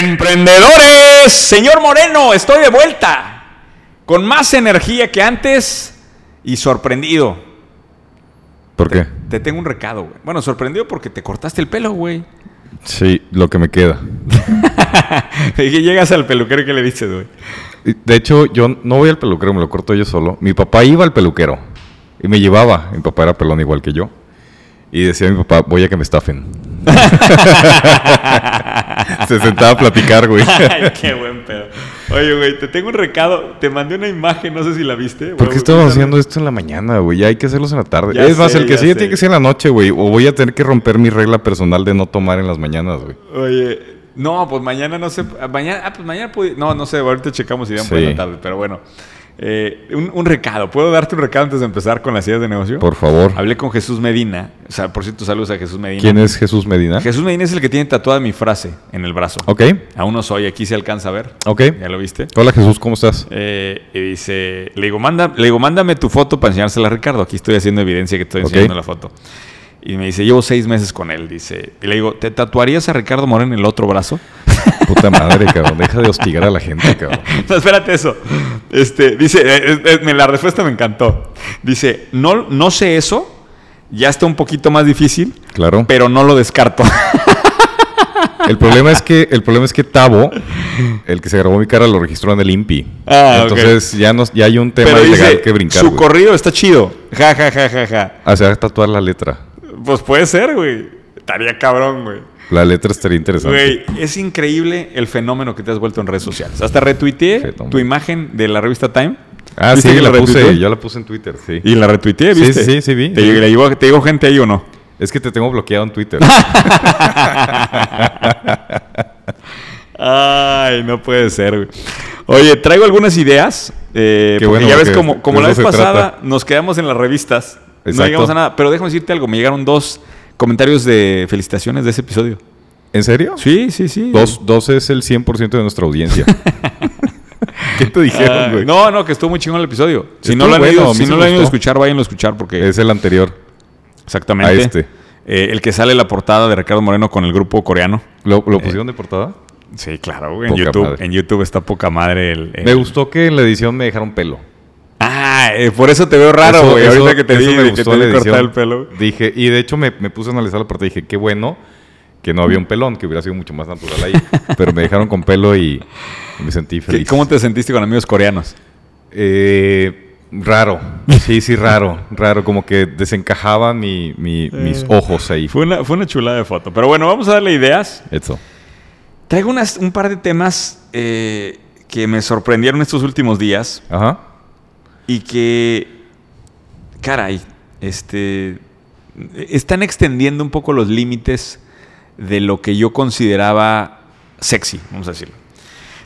Emprendedores, señor Moreno, estoy de vuelta. Con más energía que antes y sorprendido. ¿Por qué? Te tengo un recado, güey. Bueno, sorprendido porque te cortaste el pelo, güey. Sí, lo que me queda. y que llegas al peluquero y que le dices, güey. De hecho, yo no voy al peluquero, me lo corto yo solo. Mi papá iba al peluquero y me llevaba. Mi papá era pelón igual que yo. Y decía mi papá, voy a que me estafen. Se sentaba a platicar, güey. Ay, qué buen pedo. Oye, güey, te tengo un recado. Te mandé una imagen, no sé si la viste. ¿Por qué estamos haciendo esto en la mañana, güey? Ya hay que hacerlos en la tarde. Ya es más, el que sé. tiene que ser en la noche, güey. O voy a tener que romper mi regla personal de no tomar en las mañanas, güey. Oye, no, pues mañana no sé. Mañana, ah, pues mañana puede- No, no sé, ahorita checamos si dan por Sí. la tarde, pero bueno. Eh, un, un recado. ¿Puedo darte un recado antes de empezar con las ideas de negocio? Por favor. Hablé con Jesús Medina. O sea, por cierto, saludos a Jesús Medina. ¿Quién es Jesús Medina? Jesús Medina es el que tiene tatuada mi frase en el brazo. Ok, Aún no soy, aquí se alcanza a ver. ok. ¿Ya lo viste? Hola Jesús, ¿cómo estás? Eh, y dice, le digo, manda, le digo, mándame tu foto para enseñársela a Ricardo. Aquí estoy haciendo evidencia que estoy enseñando la foto. Y me dice, llevo seis meses con él. Dice, y le digo, ¿te tatuarías a Ricardo Moreno en el otro brazo? Puta madre, cabrón. Deja de hostigar a la gente, cabrón. No, espérate eso. Este, dice, eh, eh, me- la respuesta me encantó. Dice, no, no sé eso, ya está un poquito más difícil, Claro. pero no lo descarto. El problema es que el problema es que Tavo, el que se grabó mi cara, lo registró en el INPI. Ah. Entonces ya no, ya hay un tema pero legal dice, que brincar. su güey. corrido está chido. Ja, ja, ja, ja, ja. Ah, se va a tatuar la letra. Pues puede ser, güey. Estaría cabrón, güey. La letra estaría interesante. Güey, es increíble el fenómeno que te has vuelto en redes sociales. Hasta retuiteé tu imagen de la revista Time. Ah, ¿Viste sí, que la puse. Yo la puse en Twitter, sí. Y la retuiteé, Sí, ¿viste? sí, sí, sí, vi. ¿Te, Sí. le llegó- ¿Te llegó gente ahí o no? Es que te tengo bloqueado en Twitter. Ay, no puede ser, güey. Oye, traigo algunas ideas. eh, Qué porque bueno, ya ves, como, como la vez pasada trata. nos quedamos en las revistas. No llegamos a nada. Pero déjame decirte algo. Me llegaron dos comentarios de felicitaciones de ese episodio. ¿En serio? Sí, sí, sí. Dos, dos es el 100% de nuestra audiencia. ¿Qué te Ah, dijeron, güey? no, no, que estuvo muy chingón el episodio. Si Estuvo no lo han, bueno, ido, a mí si sí no me lo han ido a gustó. escuchar, váyanlo a escuchar porque Es el anterior. exactamente. a este. Eh, el que sale la portada de Ricardo Moreno con el grupo coreano. ¿Lo, lo pusieron de portada? Sí, claro, güey. En Poca YouTube, madre. en YouTube está poca madre el. el- Me gustó que en la edición me dejaron pelo. Ah, eh, por eso te veo raro, güey. Ahorita que te dije me que gustó te la vi cortar el pelo. Dije, y de hecho me, me puse a analizar la parte y dije, qué bueno que no había un pelón, que hubiera sido mucho más natural ahí. Pero me dejaron con pelo y, me sentí ¿Qué- feliz. ¿Cómo te sentiste con amigos coreanos? Eh, raro. Sí, sí, raro. Raro. Como que desencajaban mi, mi- mis Eh. ojos ahí. Fue una, fue una chulada de foto. Pero bueno, vamos a darle ideas. Eso. Traigo unas, un par de temas eh, que me sorprendieron estos últimos días. Ajá. Y que, caray, este, están extendiendo un poco los límites de lo que yo consideraba sexy, vamos a decirlo.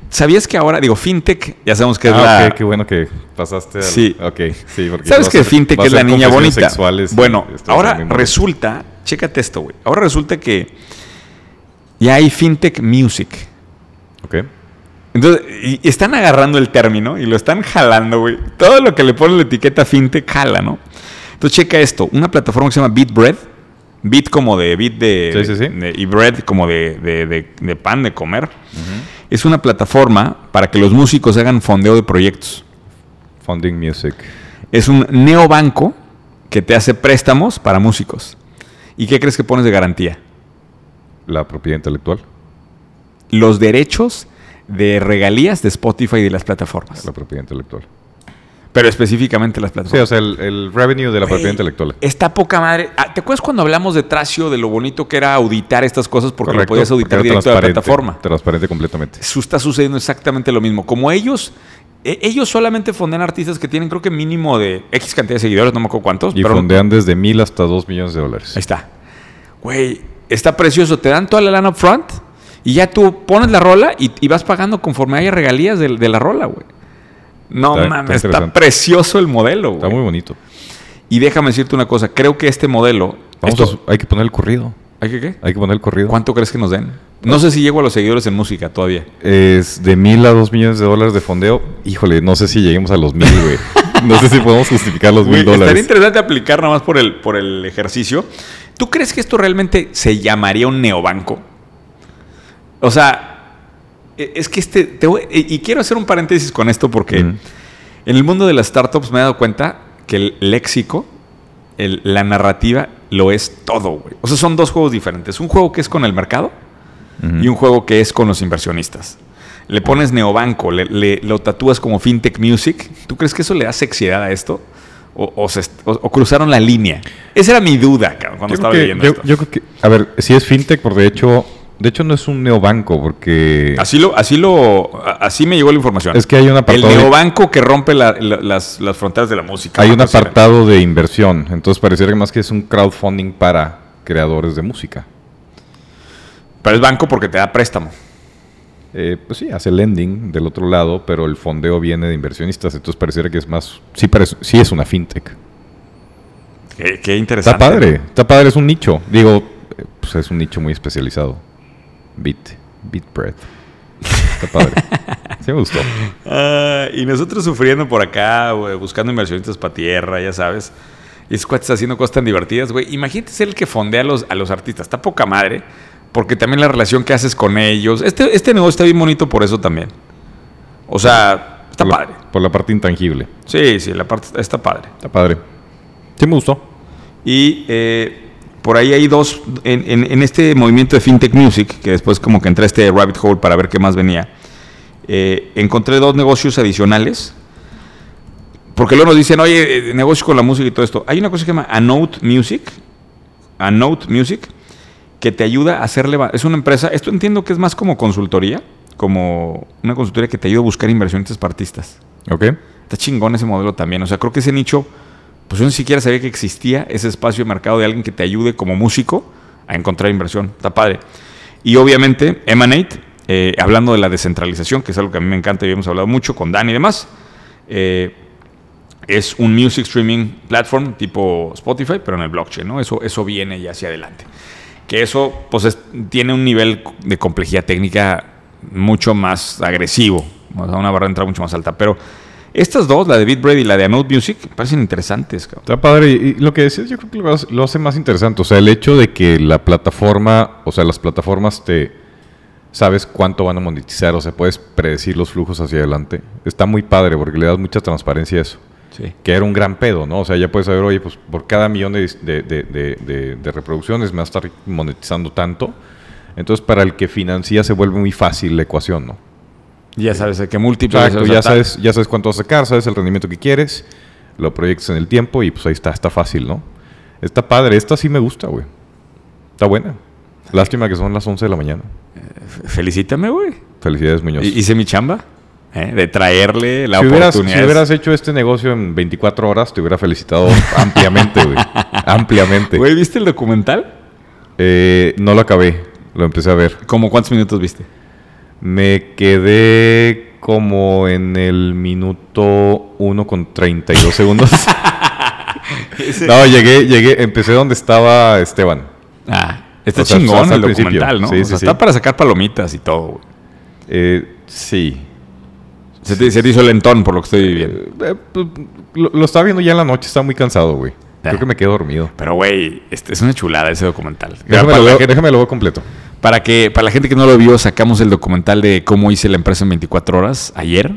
¿Sabías que ahora, digo, fintech, ya sabemos que es Ah, la... ok, qué bueno que pasaste al- Sí. Ok, sí, porque ¿Sabes que fintech es la niña bonita? bueno, ahora resulta, chécate esto, güey. Ahora resulta que ya hay fintech music. Ok. Entonces, y están agarrando el término y lo están jalando, güey. Todo lo que le ponen la etiqueta fintech jala, ¿no? Entonces, checa esto. Una plataforma que se llama BeatBread. Beat como de beat de, Sí, sí, sí. de- y bread como de, de- de- de pan de comer. Es una plataforma para que los músicos hagan fondeo de proyectos. Funding Music. Es un neobanco que te hace préstamos para músicos. ¿Y qué crees que pones de garantía? La propiedad intelectual. Los derechos de regalías de Spotify y de las plataformas. La propiedad intelectual. Pero específicamente las Sí, plataformas. o sea, el, el revenue de la propiedad intelectual. Está poca madre. Ah, ¿Te acuerdas cuando hablamos de Tracio, de lo bonito que era auditar estas cosas porque lo podías auditar directo de la plataforma? Transparente completamente. Eso está sucediendo exactamente lo mismo. Como ellos, e- ellos solamente fondean artistas que tienen creo que mínimo de X cantidad de seguidores, no me acuerdo cuántos. Y pero fondean desde mil hasta dos millones de dólares. Ahí está. Güey, está precioso. Te dan toda la lana upfront y ya tú pones la rola y, y vas pagando conforme haya regalías de, de la rola, güey. No Está- está mames, está, precioso el modelo, Está güey. muy bonito. Y déjame decirte una cosa, creo que este modelo... Vamos esto- a hay que poner el corrido. ¿Hay que qué? Hay que poner el corrido. ¿Cuánto crees que nos den? No sé si llego a los seguidores en música todavía. Es de mil a dos millones de dólares de fondeo. Híjole, no sé si lleguemos a los mil, güey. No sé si podemos justificar los mil estaría dólares. interesante aplicar nada más por el, por el ejercicio. ¿Tú crees que esto realmente se llamaría un neobanco? O sea, e- es que este, te voy- y quiero hacer un paréntesis con esto porque en el mundo de las startups me he dado cuenta que el léxico, el- la narrativa, lo es todo, güey. O sea, son dos juegos diferentes. Un juego que es con el mercado y un juego que es con los inversionistas. Le pones neobanco, le, le- lo tatúas como fintech music. ¿Tú crees que eso le da sexidad a esto? ¿O, o se est- o- o cruzaron la línea? Esa era mi duda, cabrón, cuando Yo estaba leyendo yo, esto. yo creo que, a ver, si es fintech, porque de hecho, de hecho no es un neobanco, porque Así lo, así lo, así me llegó la información. es que hay un el apartado, de, neobanco que rompe la- la- las, las fronteras de la música. hay un era. apartado de inversión, entonces pareciera que más que es un crowdfunding para creadores de música. Pero es banco porque te da préstamo. Eh, pues sí, hace lending del otro lado, pero el fondeo viene de inversionistas, entonces pareciera que es más, sí, sí es una fintech. Qué, qué interesante. Está padre, está padre, es un nicho. Digo, eh, pues es un nicho muy especializado. Bit, Bitbread. Está padre. Sí me gustó. Ah, y nosotros sufriendo por acá, buscando inversionistas para tierra, ya sabes. Y es cuates haciendo cosas tan divertidas, güey. Imagínate ser el que fondea a los, a los artistas. Está poca madre. Porque también la relación que haces con ellos. Este, este negocio está bien bonito por eso también. O sea, está por la- padre. por la parte intangible. Sí, sí, la parte está padre. Está padre. Sí me gustó. Y eh, por ahí hay dos, en, en- en este movimiento de FinTech Music, que después como que entré a este rabbit hole para ver qué más venía, eh, encontré dos negocios adicionales. Porque luego nos dicen, oye, eh, negocio con la música y todo esto. Hay una cosa que se llama Anote Music, Anote Music, que te ayuda a hacerle... Es una empresa, esto entiendo que es más como consultoría, como una consultoría que te ayuda a buscar inversionistas para artistas. ¿Ok? Está chingón ese modelo también. O sea, creo que ese nicho, pues yo ni siquiera sabía que existía ese espacio de mercado de alguien que te ayude como músico a encontrar inversión. Está padre. Y obviamente, Emanate, eh, hablando de la descentralización, que es algo que a mí me encanta y hemos hablado mucho con Dan y demás, eh, es un music streaming platform tipo Spotify, pero en el blockchain, ¿no? Eso, eso viene ya hacia adelante. Que eso, pues, es- tiene un nivel de complejidad técnica mucho más agresivo, o sea, una barra de entrada mucho más alta. Pero estas dos, la de BitBread y la de Anote Music, parecen interesantes, cabrón. Está padre. Y lo que decías, yo creo que lo hace, lo hace más interesante. O sea, el hecho de que la plataforma, o sea, las plataformas te sabes cuánto van a monetizar, o sea, puedes predecir los flujos hacia adelante. Está muy padre porque le das mucha transparencia a eso. Sí. Que era un gran pedo, ¿no? O sea, ya puedes saber, oye, pues por cada millón de- de- de- de reproducciones me va a estar monetizando tanto. Entonces, para el que financia se vuelve muy fácil la ecuación, ¿no? Ya sabes de qué múltiplos. Exacto, ya sabes, ya sabes cuánto vas a sacar, sabes el rendimiento que quieres, lo proyectas en el tiempo y pues ahí está, está fácil, ¿no? Está padre, esta sí me gusta, güey. Está buena. Lástima que son las 11 de la mañana. F- Felicítame, güey. Felicidades, Muñoz. Y- Hice mi chamba. ¿eh? De traerle la si, hubieras, si oportunidad. hubieras hecho este negocio en 24 horas, te hubiera felicitado ampliamente, güey. Ampliamente. Güey, ¿viste el documental? Eh, no lo acabé, lo empecé a ver. ¿Cómo cuántos minutos viste? Me quedé como en el minuto 1 con 32 segundos. no, llegué, llegué, empecé donde estaba Esteban. Ah, está O sea, chingón el documental, ¿no? Sí, O sí, sea, sí. Está para sacar palomitas y todo, güey. Eh, sí. Se te, se te hizo lentón por lo que estoy viviendo. Eh, pues, lo, lo estaba viendo ya en la noche, estaba muy cansado, güey. Creo Ah. que me quedé dormido. Pero, güey, este, es una chulada ese documental. Déjame lo veo completo. Para que, para la gente que no lo vio, sacamos el documental de cómo hice la empresa en 24 horas ayer.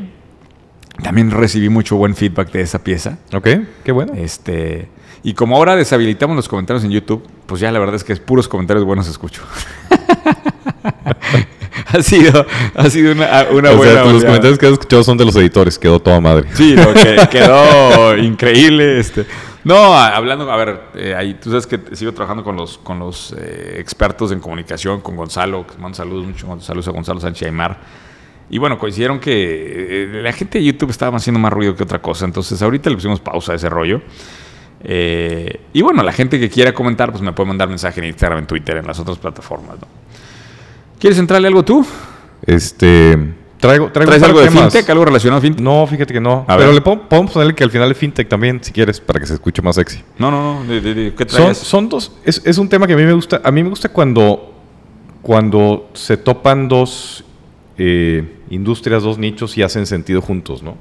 También recibí mucho buen feedback de esa pieza. Ok, qué bueno. Este, y como ahora deshabilitamos los comentarios en YouTube, pues ya la verdad es que es puros comentarios buenos escucho. ha sido, ha sido una, una o buena sea, los comentarios que has escuchado son de los editores, quedó toda madre. Sí, no, que- quedó increíble. Este. No, hablando, a ver, eh, ahí, tú sabes que sigo trabajando con los, con los eh, expertos en comunicación, con Gonzalo, que mando saludos mucho, mando saludos a Gonzalo Sánchez Aymar. Y bueno, coincidieron que eh, la gente de YouTube estaba haciendo más ruido que otra cosa. Entonces, ahorita le pusimos pausa a ese rollo. Y bueno, la gente que quiera comentar, pues me puede mandar mensaje en Instagram, en Twitter, en las otras plataformas. ¿no? ¿Quieres entrarle algo tú? Este. Traigo, traigo ¿Traes algo de temas. fintech? ¿Algo relacionado a fintech? No, fíjate que no. A Pero ver. le po- podemos ponerle que al final es fintech también, si quieres, para que se escuche más sexy. No, no, no. de- de- de- ¿Qué Son, traes? son dos. Es, es un tema que a mí me gusta. A mí me gusta cuando, cuando se topan dos eh, industrias, dos nichos y hacen sentido juntos, ¿no?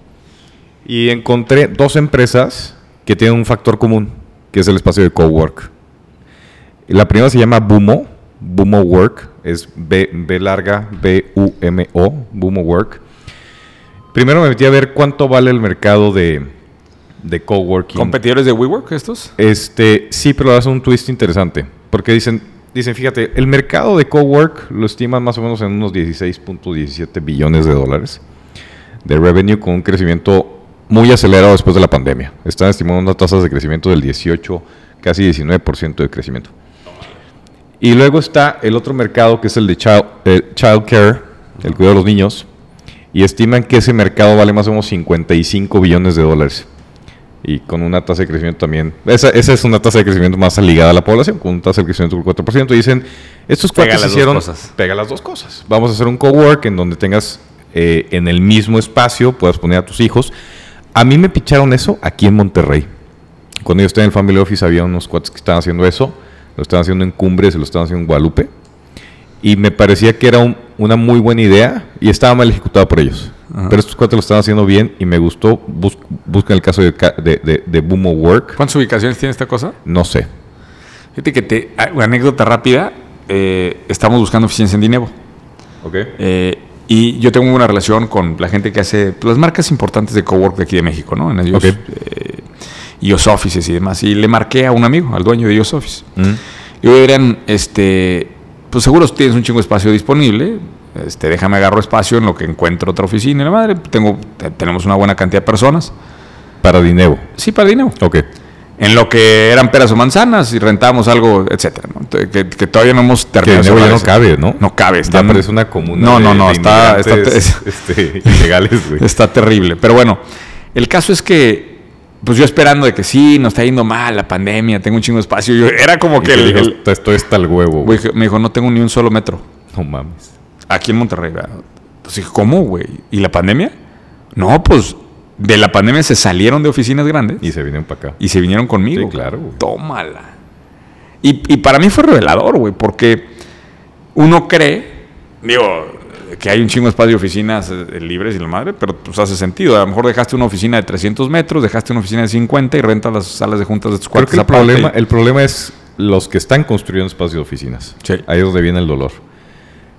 Y encontré dos empresas que tienen un factor común, que es el espacio de cowork. La primera se llama Bumo, Bumo Work, es B, B larga, B-U-M-O, Bumo Work. Primero me metí a ver cuánto vale el mercado de, de coworking. ¿Competidores de WeWork estos? Este, sí, pero hace un twist interesante. Porque dicen, dicen, fíjate, el mercado de cowork lo estiman más o menos en unos 16.17 billones de dólares de revenue con un crecimiento muy acelerado después de la pandemia. Están estimando unas tasas de crecimiento del 18, casi 19% de crecimiento. Y luego está el otro mercado que es el de child, eh, child care, el cuidado de los niños, y estiman que ese mercado vale más o menos 55 billones de dólares. Y con una tasa de crecimiento también. Esa, esa es una tasa de crecimiento más ligada a la población, con una tasa de crecimiento del 4%. Y dicen, estos cuates hicieron. cosas. Pega las dos cosas. Vamos a hacer un cowork en donde tengas eh, en el mismo espacio, puedas poner a tus hijos. A mí me picharon eso aquí en Monterrey. Cuando yo estaba en el Family Office había unos cuates que estaban haciendo eso. Lo estaban haciendo en Cumbres y lo estaban haciendo en Guadalupe. Y me parecía que era un- una muy buena idea y estaba mal ejecutado por ellos. Ajá. Pero estos cuates lo estaban haciendo bien y me gustó. Bus- buscan el caso de, de, de, de Bumo Work. ¿Cuántas ubicaciones tiene esta cosa? No sé. Fíjate que te. ah, Una anécdota rápida. eh, estamos buscando oficinas en Dinevo. Ok. Eh, y yo tengo una relación con la gente que hace las marcas importantes de cowork de aquí de México, ¿no? En ellos, Ok. eh, iOS Offices y demás. Y le marqué a un amigo, al dueño de iOS Office. Mm. Y eran, este, pues seguro tienes un chingo de espacio disponible. Este, déjame agarro espacio en lo que encuentro otra oficina. La madre, tengo, te- tenemos una buena cantidad de personas. Para Dinero. Sí, para dinero. Ok. En lo que eran peras o manzanas y rentábamos algo, etcétera. ¿no? Que, que todavía no hemos Que terminado. Dinero ya no cabe, ¿no? No cabe. Ya Está, parece una comuna. No, no, no. de Está, está, este, ilegales, güey. Está terrible. Pero bueno, el caso es que, pues yo esperando de que sí, nos está yendo mal la pandemia, tengo un chingo de espacio. Yo, era como que el, dijo, el- esto está el huevo, güey, me dijo, no tengo ni un solo metro. No mames. Aquí en Monterrey. ¿verdad? Pues dije, ¿cómo, güey? ¿Y la pandemia? No, pues de la pandemia se salieron de oficinas grandes Y se vienen para acá. y se vinieron conmigo. Sí, claro, güey. Tómala. Y, y para mí fue revelador, güey, porque uno cree, digo, que hay un chingo de espacio de oficinas eh, libres y la madre, pero pues hace sentido. A lo mejor dejaste una oficina de 300 metros, dejaste una oficina de 50 y rentas las salas de juntas de tus Creo cuartos que el problema, y- el problema es los que están construyendo espacios de oficinas. Sí. Ahí es donde viene el dolor.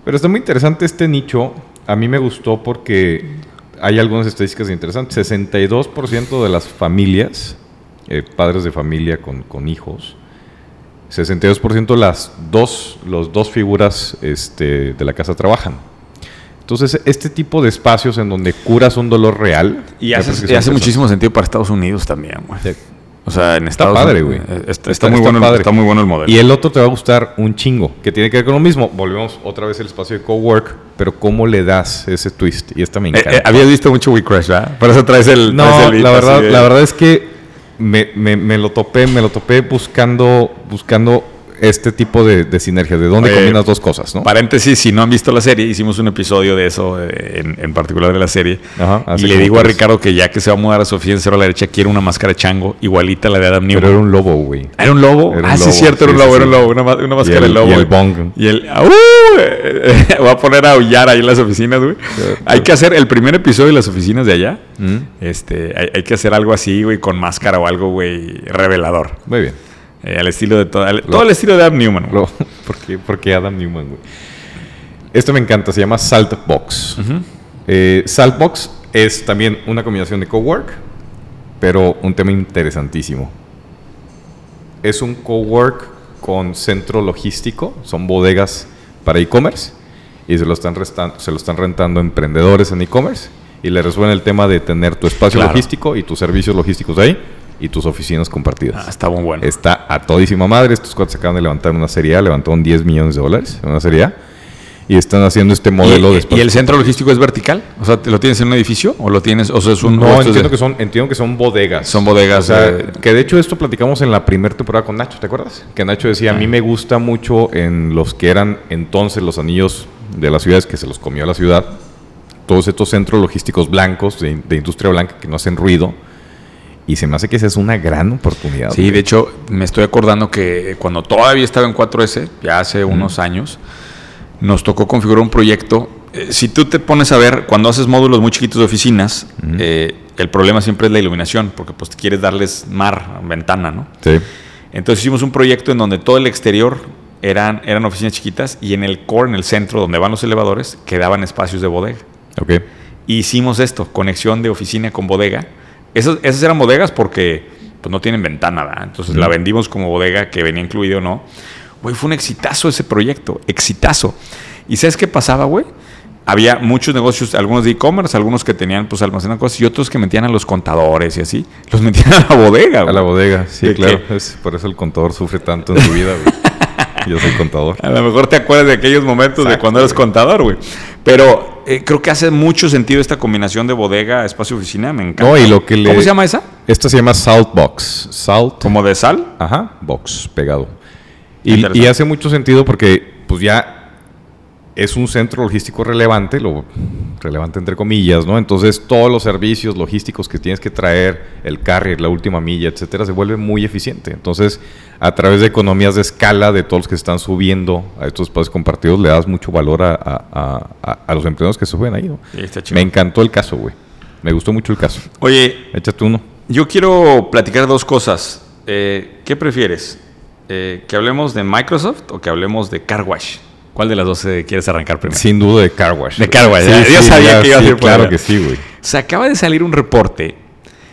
Pero está muy interesante este nicho. A mí me gustó porque hay algunas estadísticas interesantes. 62% de las familias, eh, padres de familia con, con hijos, 62% las dos, los dos figuras este, de la casa trabajan. Entonces, este tipo de espacios en donde curas un dolor real. Y hace, y muchísimo sentido para Estados Unidos también, güey. Sí. O sea, en Estados padre, Unidos, güey. Está, está Está- muy está bueno, el- padre. está muy bueno el modelo. Y el otro te va a gustar un chingo, que tiene que ver con lo mismo. Volvemos otra vez al espacio de cowork, pero ¿cómo le das ese twist? Y esta me Eh, encanta. eh, habías visto mucho We Crash, ¿verdad? Por eso traes el. no, traes el la verdad, de- la verdad es que me, me- me lo topé, me lo topé buscando, buscando este tipo de, de sinergia, de dónde Oye, combinas dos cosas, ¿no? Paréntesis, si no han visto la serie, hicimos un episodio de eso, eh, en, en particular de la serie. Ajá, y le digo a. Ricardo que ya que se va a mudar a oficina en Cero a la derecha, quiere una máscara de chango igualita a la de Adam Newman. Pero era un lobo, güey. ¿Era un lobo? Era un ah, sí, lobo, es cierto, era un sí, lobo, sí, era un sí. lobo, una, máscara de lobo. y el bong. Y el. ¡Au! Voy a poner a aullar ahí en las oficinas, güey. Hay que hacer el primer episodio de las oficinas de allá. Mm, Este, hay, hay que hacer algo así, güey, con máscara o algo, güey, revelador. Muy bien. Eh, al estilo de todo, al- todo el estilo de Adam Newman. Lo- ¿por, qué, por qué Adam Newman, güey? Esto me encanta, se llama Saltbox. Eh, Saltbox es también una combinación de cowork, pero un tema interesantísimo. Es un cowork con centro logístico, son bodegas para e-commerce y se lo, están restan- se lo están rentando emprendedores en e-commerce y le resuelven el tema de tener tu espacio Claro. logístico y tus servicios logísticos ahí y tus oficinas compartidas. Ah, está muy bueno. Está a todísima madre. Estos cuates acaban de levantar una serie A, levantaron 10 millones de dólares en una serie A. Y están haciendo este modelo ¿Y, de ¿Y espacio. el centro logístico es vertical? O sea, ¿lo tienes en un edificio o lo tienes, o sea, es un... No, entiendo de- que, son, entiendo que son bodegas. Son bodegas, O sea, eh, que de hecho esto platicamos en la primera temporada con Nacho, ¿te acuerdas? Que Nacho decía, a mí me gusta mucho en los que eran entonces los anillos de las ciudades que se los comió la ciudad. Todos estos centros logísticos blancos, de, de industria blanca, que no hacen ruido. Y se me hace que esa es una gran oportunidad. Sí, de hecho, me estoy acordando que cuando todavía estaba en 4S, ya hace unos años, nos tocó configurar un proyecto. Eh, si tú te pones a ver, cuando haces módulos muy chiquitos de oficinas, eh, el problema siempre es la iluminación, porque pues quieres darles mar, ventana, ¿no? Sí. Entonces hicimos un proyecto en donde todo el exterior eran, eran oficinas chiquitas y en el core, en el centro donde van los elevadores, quedaban espacios de bodega. Ok. Hicimos esto, conexión de oficina con bodega. Esas, esas eran bodegas porque pues, no tienen ventana, ¿verdad? Entonces la vendimos como bodega que venía incluido o no. Güey, fue un exitazo ese proyecto, exitazo. ¿Y sabes qué pasaba, güey? Había muchos negocios, algunos de e-commerce, algunos que tenían, pues, almacenan cosas y otros que metían a los contadores y así. Los metían a la bodega, A güey. la bodega, sí, ¿De claro. Es, por eso el contador sufre tanto en su vida, güey. Yo soy contador. A lo mejor te acuerdas de aquellos momentos de cuando eres contador, güey. Pero eh, creo que hace mucho sentido esta combinación de bodega, espacio, oficina. Me encanta. No, y lo que le- ¿Cómo se llama esa? Esta se llama Salt Box. Salt. ¿Como de sal? Ajá, box, pegado. Y hace mucho sentido porque, pues ya es un centro logístico relevante, lo relevante entre comillas, ¿no? Entonces todos los servicios logísticos que tienes que traer, el carrier, la última milla, etcétera, se vuelve muy eficiente. Entonces, a través de economías de escala de todos los que están subiendo a estos espacios compartidos, le das mucho valor a, a- a- los emprendedores que suben ahí, ¿no? Me encantó el caso, güey. Me gustó mucho el caso. Oye, Échate uno. yo quiero platicar dos cosas. Eh, ¿Qué prefieres? Eh, ¿Que hablemos de Microsoft o que hablemos de Car Wash? ¿Cuál de las dos eh, quieres arrancar primero? Sin duda de Car Wash. De Car Wash, yo sabía que iba a sí, por Claro que sí, güey. Se acaba de salir un reporte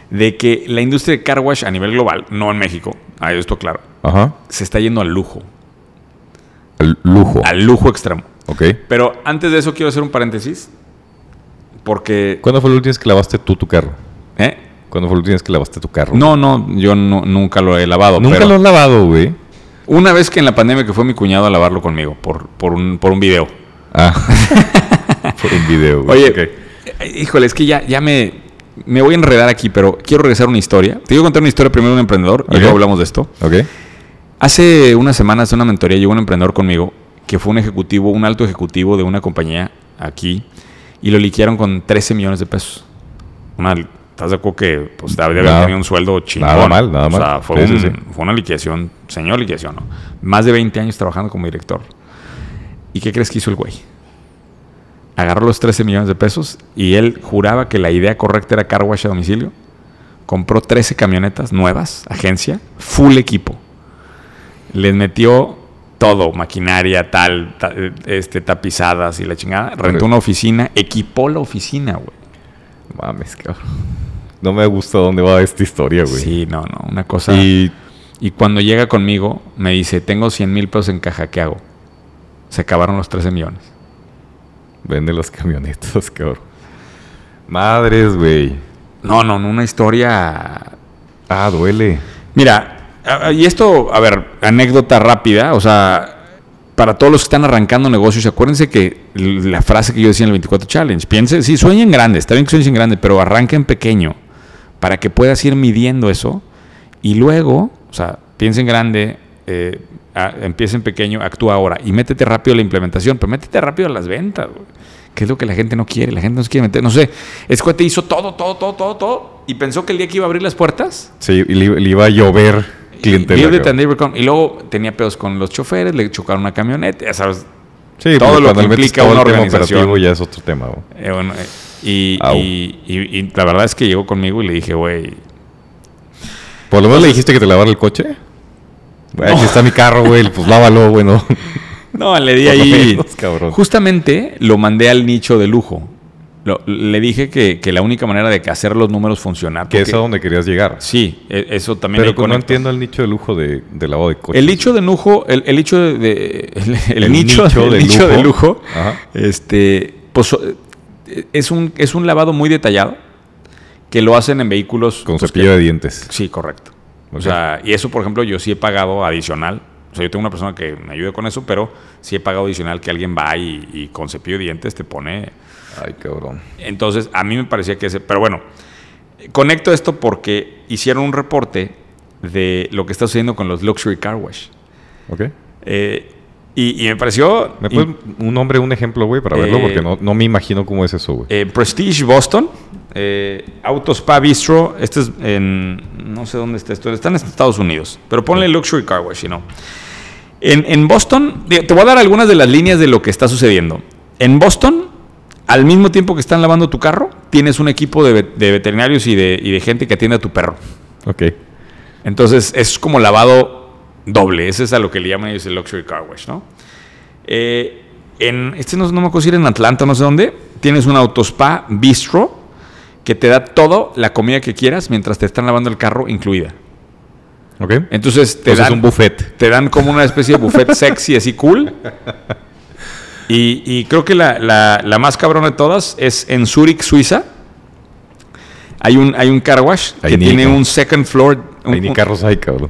de que la industria de car wash a nivel global, no en México, ah, esto claro, Ajá. se está yendo al lujo, El lujo. al lujo extremo. Ok. Pero antes de eso quiero hacer un paréntesis, porque... ¿Cuándo fue la última vez que lavaste tú tu carro? ¿eh? ¿Cuándo fue la última vez que lavaste tu carro? No, no, yo no- nunca lo he lavado. Nunca pero lo has lavado, güey. Una vez que en la pandemia que fue mi cuñado a lavarlo conmigo, por, por, un, por un video. Ah. Por un video, güey. Oye, Ok. eh, híjole, es que ya, ya me, me voy a enredar aquí, pero quiero regresar a una historia. Te quiero contar una historia primero de un emprendedor y luego hablamos de esto. Ok. Hace unas semanas en una mentoría llegó un emprendedor conmigo que fue un ejecutivo, un alto ejecutivo de una compañía aquí y lo liquidaron con 13 millones de pesos. Una, ¿Estás de acuerdo que pues, Nada- tenido un sueldo chingón? nada mal, nada O sea, mal. fue, Sí, un- sí, sí. fue una liquidación, señor liquidación, ¿no? Más de 20 años trabajando como director. ¿Y qué crees que hizo el güey? Agarró los 13 millones de pesos y él juraba que la idea correcta era car wash a domicilio. Compró 13 camionetas nuevas, agencia, full equipo les metió todo, maquinaria, tal, ta- este, tapizadas y la chingada. Rentó una oficina, equipó la oficina, güey. Mames, cabrón. No me gusta dónde va esta historia, güey. Sí, no, no, una cosa. Y, Y cuando llega conmigo, me dice, tengo 100 mil pesos en caja, ¿qué hago? Se acabaron los 13 millones. vende las camionetas, cabrón. Madres, güey. No, no, no, una historia... Ah, duele. Mira, y esto, a ver, anécdota rápida, o sea, para todos los que están arrancando negocios, acuérdense que la frase que yo decía en el 24 Challenge, piensen, sí, sueñen grande, está bien que sueñen grande, pero arranquen pequeño, para que puedas ir midiendo eso, y luego, o sea, piensen grande, eh, a- empiecen pequeño, actúa ahora, y métete rápido a la implementación, pero métete rápido a las ventas, güey, que es lo que la gente no quiere, la gente no se quiere meter, no sé, es que te hizo todo, todo, todo, todo, todo, y pensó que el día que iba a abrir las puertas, Sí, y le, le iba a llover come. Y luego tenía pedos con los choferes, le chocaron una camioneta, ya sabes. Sí, todo lo que implica una organización. operativo ya es otro tema. Eh, bueno, eh, y, Au. y- y- y la verdad es que llegó conmigo y le dije, güey, Por lo menos le dijiste que te lavara el coche. Güey, Aquí está mi carro, güey. Pues lávalo, güey, ¿no? no, le di ahí. menos. Justamente lo mandé al nicho de lujo. Lo- le dije que, que la única manera de que hacer los números funcionar. Que es a donde querías llegar. Sí, e- eso también. Pero ahí pues no entiendo el nicho de lujo de, de lavado de coches. El nicho de lujo, el, el nicho de, de- el, el El nicho, nicho de nicho de lujo. lujo, Ajá. este, pues, es un es un lavado muy detallado que lo hacen en vehículos Con pues, cepillo que- de dientes. Sí, correcto. O sea, y eso, por ejemplo, yo sí he pagado adicional. O sea, yo tengo una persona que me ayude con eso, pero sí he pagado adicional que alguien va y, y con cepillo de dientes te pone Ay, cabrón. entonces, a mí me parecía que ese. Pero bueno, conecto esto porque hicieron un reporte de lo que está sucediendo con los luxury car wash. Ok. Eh, y, y me pareció. ¿Me puedes un nombre, un ejemplo, güey, para verlo? Eh, Porque no, no me imagino cómo es eso, güey. eh, Prestige Boston, eh, Autospa Bistro. Este es en. No sé dónde está esto. Está en Estados Unidos. Pero ponle luxury car wash, si no. En, en Boston, te voy a dar algunas de las líneas de lo que está sucediendo. En Boston, al mismo tiempo que están lavando tu carro, tienes un equipo de veterinarios y de, y de gente que atiende a tu perro. Ok. Entonces es como lavado doble. Ese es a lo que le llaman ellos el luxury car wash, ¿no? Eh, en, este no, no me acuerdo si era en Atlanta, no sé dónde, tienes un autospa bistro que te da todo la comida que quieras mientras te están lavando el carro incluida. ¿Ok? Entonces te Entonces dan es un buffet. te dan como una especie de buffet sexy, así cool. Y, y creo que la, la- la más cabrona de todas es en Zurich, Suiza. Hay un, hay un car wash Ahí que tiene un second floor. un- Ahí ni carros hay, cabrón.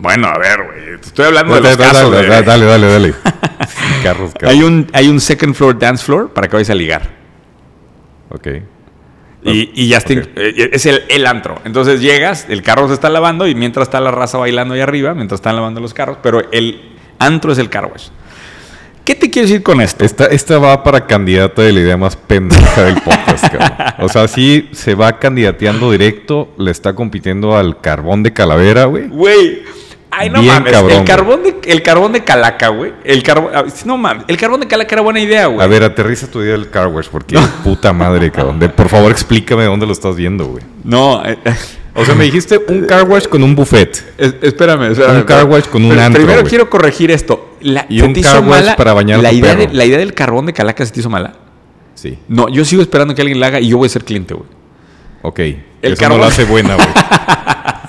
Bueno, a ver, güey. Estoy hablando de Dale, los casos. dale, de- dale, dale, dale. Carros, cabrón. hay, un, hay un second floor dance floor para que vayas a ligar. Ok. Y, y ya está, Ok. eh, es el, el antro. Entonces llegas, el carro se está lavando y mientras está la raza bailando ahí arriba, mientras están lavando los carros, pero el antro es el car wash. ¿Qué te quiero decir con esto? Esta, esta va para candidata de la idea más pendeja del podcast, cabrón. O sea, sí se va candidateando directo, le está compitiendo al carbón de calavera, güey. Güey, ay no Bien mames, cabrón, el carbón de el carbón de Calaca, güey. El carbón, ah, no mames, el carbón de Calaca era buena idea, güey. A ver, aterriza tu idea del car wash, porque puta madre, cabrón. De- por favor, explícame dónde lo estás viendo, güey. No, eh, O sea, me dijiste un car wash con un buffet. es- espérame, espérame, Un car wash con un Pero antro, Primero quiero corregir esto. La, Y ¿se un te car wash mala para bañar la idea, de, la idea del carbón de Calaca se te hizo mala. Sí. No, yo sigo esperando que alguien la haga y yo voy a ser cliente, güey. Ok. El eso carbón. no la hace buena, güey.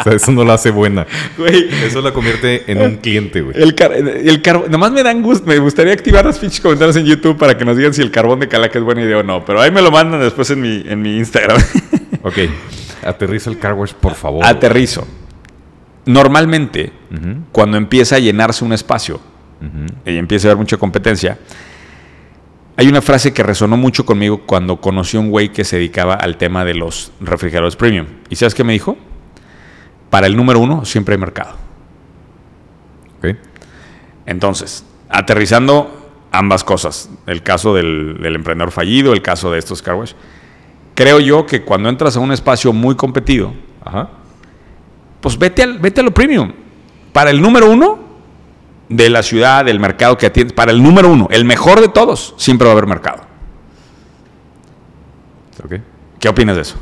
o sea, eso no la hace buena. Güey, Eso la convierte en un cliente, güey. el, car el carbón, nomás me dan gusto, me gustaría activar los pinches comentarios en YouTube para que nos digan si el carbón de Calaca es buena idea o no, pero ahí me lo mandan después en mi, en mi Instagram. Ok. Aterriza el car wash, por favor. Aterrizo. Normalmente, cuando empieza a llenarse un espacio ujú. y empieza a haber mucha competencia, hay una frase que resonó mucho conmigo cuando conocí a un güey que se dedicaba al tema de los refrigeradores premium. ¿Y sabes qué me dijo? Para el número uno siempre hay mercado. Entonces, aterrizando ambas cosas, el caso del, del emprendedor fallido, el caso de estos car wash, creo yo que cuando entras a un espacio muy competido, Ajá. pues vete, al, vete a lo premium. Para el número uno de la ciudad, del mercado que atiendes, para el número uno, el mejor de todos, siempre va a haber mercado. ¿Qué opinas de eso?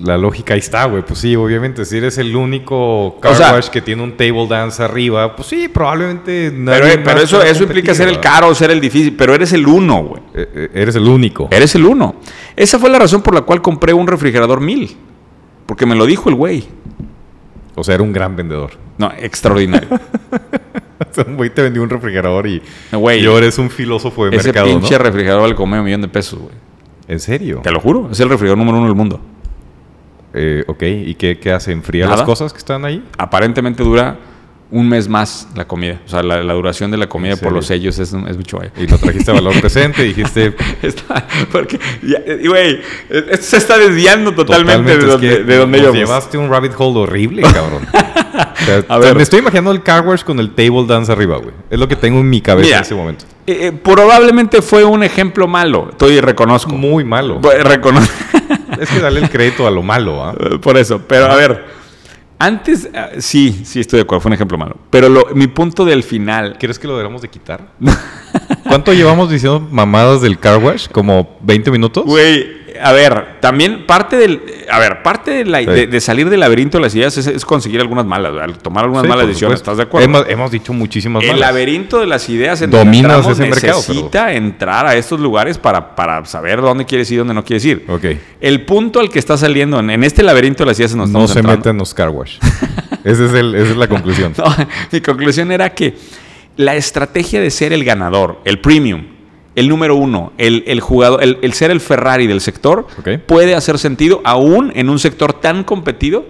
La lógica ahí está, güey. Pues sí, obviamente, si eres el único car O sea- wash que tiene un table dance arriba, pues sí, probablemente Pero, nadie pero eso, te va a eso implica ser el caro o ser el difícil, pero eres el uno, güey. Eh, eh, Eres el único. Eres el uno. Esa fue la razón por la cual compré un refrigerador mil. Porque me lo dijo el güey. O sea, era un gran vendedor. No, extraordinario. O sea, un güey te vendió un refrigerador y, Güey, y ahora eres un filósofo de ese mercado, pinche ¿no? refrigerador vale como medio millón de pesos, güey. ¿En serio? Te lo juro, es el refrigerador número uno del mundo. Eh, ok, ¿y qué, qué hace? ¿Enfría Nada. las cosas que están ahí? Aparentemente dura un mes más la comida. O sea, la, la duración de la comida ¿En por los sellos es, es mucho vaya. Y lo trajiste a valor presente y dijiste... Está- porque, güey, esto se está desviando totalmente, de donde, de donde íbamos. llevaste un rabbit hole horrible, cabrón. O sea, A ver. me estoy imaginando el car wash con el table dance arriba, güey. Es lo que tengo en mi cabeza Mira. en ese momento. Eh, eh, probablemente fue un ejemplo malo. Estoy reconozco. Muy malo. Reconozco. Es que darle el crédito a lo malo, ¿ah? Por eso. Pero a ver, antes, ah, sí, sí estoy de acuerdo, fue un ejemplo malo. Pero lo- mi punto del final. ¿Quieres que lo deberíamos de quitar? ¿Cuánto llevamos diciendo mamadas del car wash? ¿Como 20 minutos? Güey, a ver, también parte del. A ver, parte de, la- Sí. de- de salir del laberinto de las ideas es, es conseguir algunas malas, ¿verdad? tomar algunas Sí, malas decisiones. ¿Estás de acuerdo? Hemos, hemos dicho muchísimas El malas. laberinto de las ideas en Dominas entramos ese mercado, necesita entrar a estos lugares para, para saber dónde quieres ir y dónde no quieres ir. Ok. El punto al que está saliendo en, en este laberinto de las ideas en donde No se entrando- meten los car wash. Ese es el- esa es la conclusión. No, mi conclusión era que la estrategia de ser el ganador, el premium, el número uno, el, el jugador, el, el ser el Ferrari del sector, puede hacer sentido aún en un sector tan competido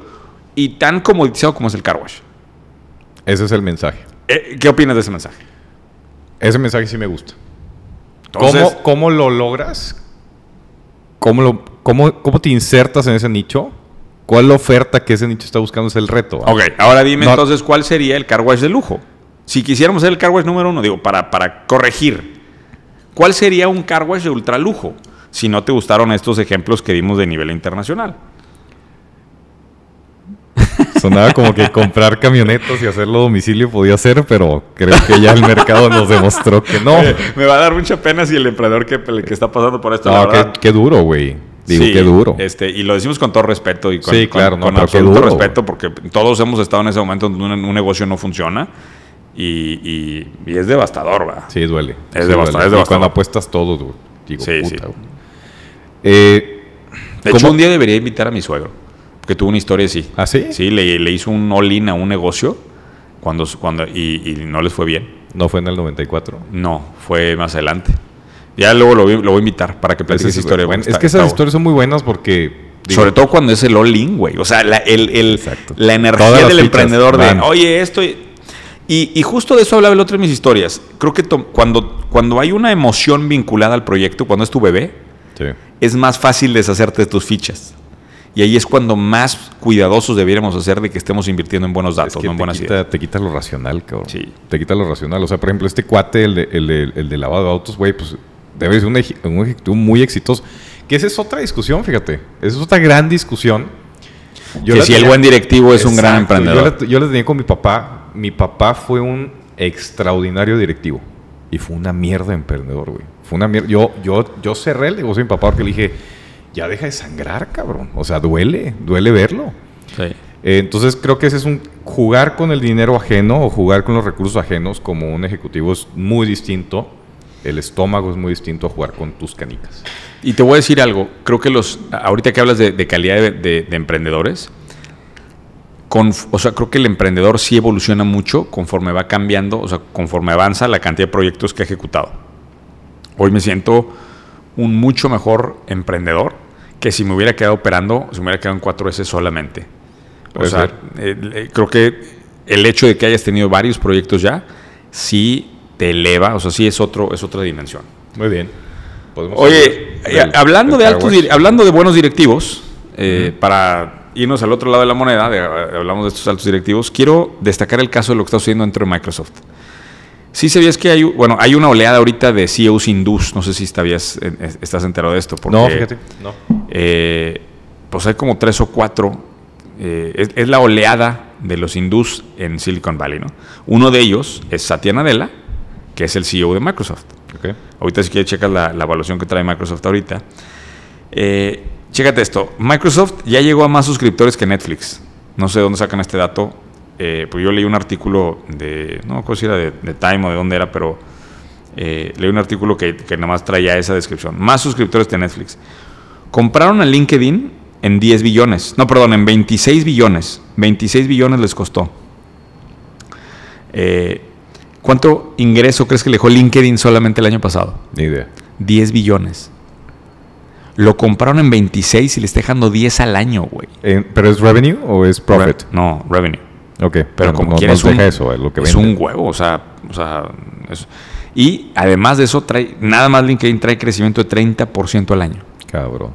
y tan comoditizado como es el car wash. Ese es el mensaje. Eh, ¿Qué opinas de ese mensaje? Ese mensaje sí me gusta. Entonces- ¿Cómo, cómo lo logras? ¿Cómo, lo, cómo, ¿Cómo te insertas en ese nicho? ¿Cuál la oferta que ese nicho está buscando es el reto? Ok, ahora dime No- entonces cuál sería el car wash de lujo. Si quisiéramos ser el car wash número uno, digo, para, para corregir, ¿cuál sería un car wash de ultra lujo? Si no te gustaron estos ejemplos que dimos de nivel internacional. Sonaba como que comprar camionetas y hacerlo a domicilio podía ser, pero creo que ya el mercado nos demostró que no. Me va a dar mucha pena si el emprendedor que, que está pasando por esto, No, qué, duro, güey. Digo, Sí, qué duro. Este, y lo decimos con todo respeto y con, Sí, con- claro, no, con qué absoluto duro, respeto, porque todos hemos estado en ese momento donde un, un negocio no funciona y, y- y es devastador, ¿va? Sí, duele. Es Sí, devastador, duele. es Y devastador. cuando apuestas todo, güey, digo, Sí, puta, sí. Eh, De hecho, ¿Cómo? un día debería invitar a mi suegro, que tuvo una historia así. ¿Ah, sí? Sí, le, le hizo un all-in a un negocio cuando, cuando, y, y no les fue bien. ¿No fue en el 94? No, fue más adelante. Ya luego lo, voy- lo voy a invitar para que platique Esa historia. bueno, es está- que esas historias son muy buenas porque... digo, Sobre todo cuando es el all-in, güey. O sea, la, el- la energía del fichas emprendedor de, oye, esto... Y, y- y justo de eso hablaba el otro de mis historias. Creo que cuando, cuando hay una emoción vinculada al proyecto, cuando es tu bebé, Sí. es más fácil deshacerte de tus fichas. Y ahí es cuando más cuidadosos debiéramos hacer de que estemos invirtiendo en buenos datos, Es que no en buenas quita, ideas. te quita lo racional, cabrón. Sí. Te quita lo racional. O sea, por ejemplo, este cuate, el de, el de- el de lavado de autos, güey, pues debe ser un, un ejecutivo muy exitoso. Que esa es otra discusión, fíjate. Esa es otra gran discusión. que si el buen directivo es un gran emprendedor. Yo la, yo la tenía con mi papá. Mi papá fue un extraordinario directivo. Y fue una mierda emprendedor, güey. Fue una mierda. Yo, yo, yo cerré el negocio de mi papá porque le dije, ya deja de sangrar, cabrón. O sea, duele, duele verlo. Sí. Eh, entonces creo que ese es un jugar con el dinero ajeno o jugar con los recursos ajenos como un ejecutivo es muy distinto. El estómago es muy distinto a jugar con tus canicas. Y te voy a decir algo, creo que los, ahorita que hablas de, de calidad de, de- de emprendedores, con, o sea, creo que el emprendedor sí evoluciona mucho conforme va cambiando, o sea, conforme avanza la cantidad de proyectos que ha ejecutado. Hoy me siento un mucho mejor emprendedor que si me hubiera quedado operando, si me hubiera quedado en 4S solamente. O sea, eh, creo que el hecho de que hayas tenido varios proyectos ya, sí te eleva, o sea, sí es, otro, es otra dimensión. Muy bien. Oye, eh, hablando, del de altos, hablando de buenos directivos, eh, para irnos al otro lado de la moneda, de- hablamos de estos altos directivos, quiero destacar el caso de lo que está sucediendo dentro de Microsoft. Sí sabías que hay, bueno, hay una oleada ahorita de CEOs hindús, no sé si estabas, eh, eh, estás enterado de esto. Porque, No, fíjate. No. eh, pues hay como tres o cuatro. eh, es, es la oleada de los hindús en Silicon Valley, ¿no? Uno de ellos es Satya Nadella, que es el CEO de Microsoft. Ahorita si quieres checas la, la evaluación que trae Microsoft ahorita. Eh, chécate esto. Microsoft ya llegó a más suscriptores que Netflix. No sé de dónde sacan este dato. Eh, pues yo leí un artículo de, no me acuerdo si era de, de Time o de dónde era, pero eh, leí un artículo que, que nada más traía esa descripción. Más suscriptores que Netflix. Compraron a LinkedIn en 10 billones. No, perdón, en 26 billones. 26 billones les costó. Eh, ¿Cuánto ingreso crees que le dejó LinkedIn solamente el año pasado? Ni idea. 10 billones. Lo compraron en 26 y le está dejando 10 al año, güey. Eh, ¿Pero es revenue o es profit? Re- no, revenue. Ok. Pero no, como no, quieres no un, deja eso, es lo que es vende. un huevo, o sea, o sea es- y además de eso trae nada más LinkedIn trae crecimiento de 30% al año. Cabrón.